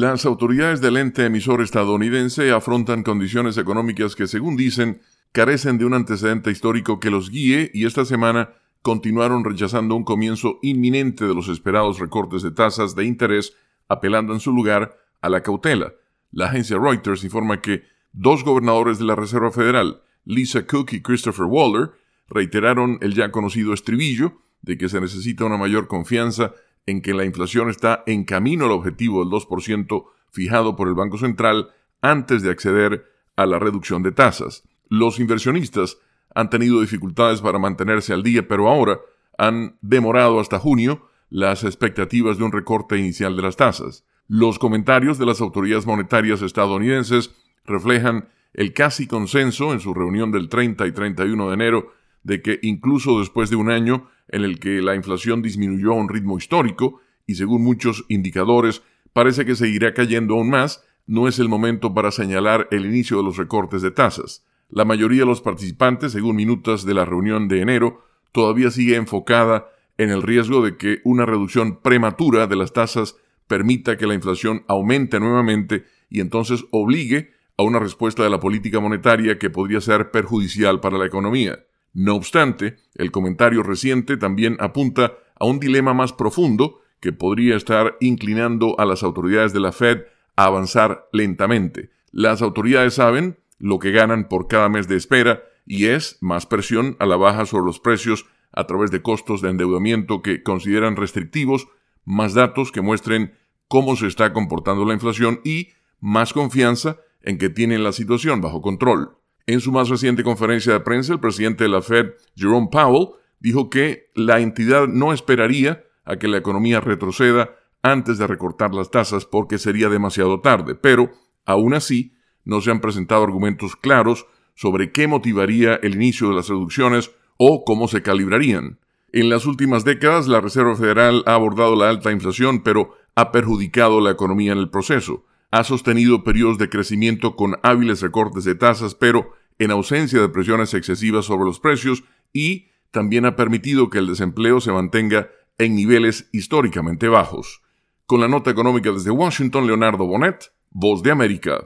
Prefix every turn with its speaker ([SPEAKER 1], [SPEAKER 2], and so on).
[SPEAKER 1] Las autoridades del ente emisor estadounidense afrontan condiciones económicas que, según dicen, carecen de un antecedente histórico que los guíe y esta semana continuaron rechazando un comienzo inminente de los esperados recortes de tasas de interés, apelando en su lugar a la cautela. La agencia Reuters informa que dos gobernadores de la Reserva Federal, Lisa Cook y Christopher Waller, reiteraron el ya conocido estribillo de que se necesita una mayor confianza en que la inflación está en camino al objetivo del 2% fijado por el Banco Central antes de acceder a la reducción de tasas. Los inversionistas han tenido dificultades para mantenerse al día, pero ahora han demorado hasta junio las expectativas de un recorte inicial de las tasas. Los comentarios de las autoridades monetarias estadounidenses reflejan el casi consenso en su reunión del 30 y 31 de enero de que incluso después de un año en el que la inflación disminuyó a un ritmo histórico y según muchos indicadores parece que seguirá cayendo aún más, no es el momento para señalar el inicio de los recortes de tasas. La mayoría de los participantes, según minutas de la reunión de enero, todavía sigue enfocada en el riesgo de que una reducción prematura de las tasas permita que la inflación aumente nuevamente y entonces obligue a una respuesta de la política monetaria que podría ser perjudicial para la economía. No obstante, el comentario reciente también apunta a un dilema más profundo que podría estar inclinando a las autoridades de la Fed a avanzar lentamente. Las autoridades saben lo que ganan por cada mes de espera y es más presión a la baja sobre los precios a través de costos de endeudamiento que consideran restrictivos, más datos que muestren cómo se está comportando la inflación y más confianza en que tienen la situación bajo control. En su más reciente conferencia de prensa, el presidente de la Fed, Jerome Powell, dijo que la entidad no esperaría a que la economía retroceda antes de recortar las tasas porque sería demasiado tarde, pero aún así no se han presentado argumentos claros sobre qué motivaría el inicio de las reducciones o cómo se calibrarían. En las últimas décadas, la Reserva Federal ha abordado la alta inflación, pero ha perjudicado la economía en el proceso. Ha sostenido periodos de crecimiento con hábiles recortes de tasas, pero en ausencia de presiones excesivas sobre los precios y también ha permitido que el desempleo se mantenga en niveles históricamente bajos. Con la nota económica desde Washington, Leonardo Bonet, Voz de América.